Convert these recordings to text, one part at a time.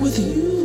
with you.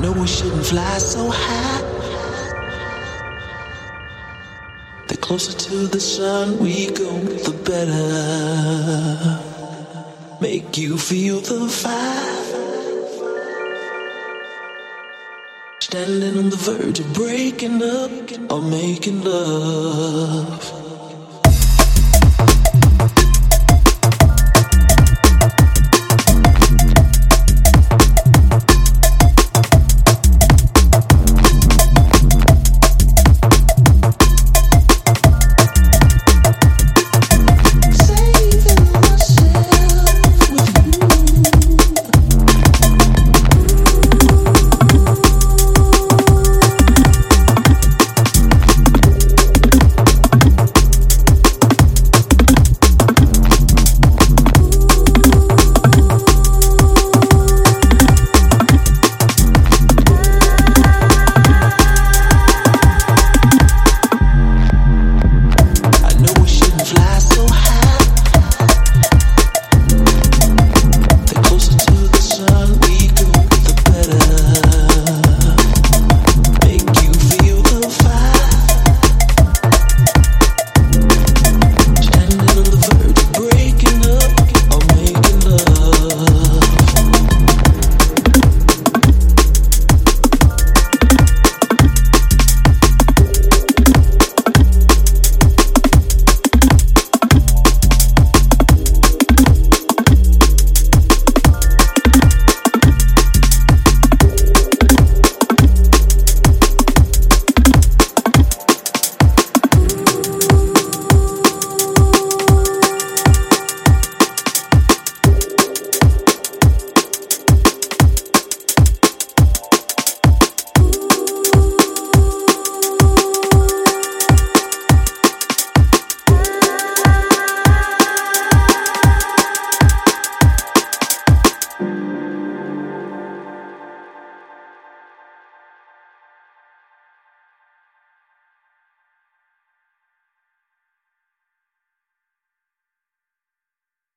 know we shouldn't fly so high. The closer to the sun we go, the better. Make you feel the fire. Standing on the verge of breaking up or making love.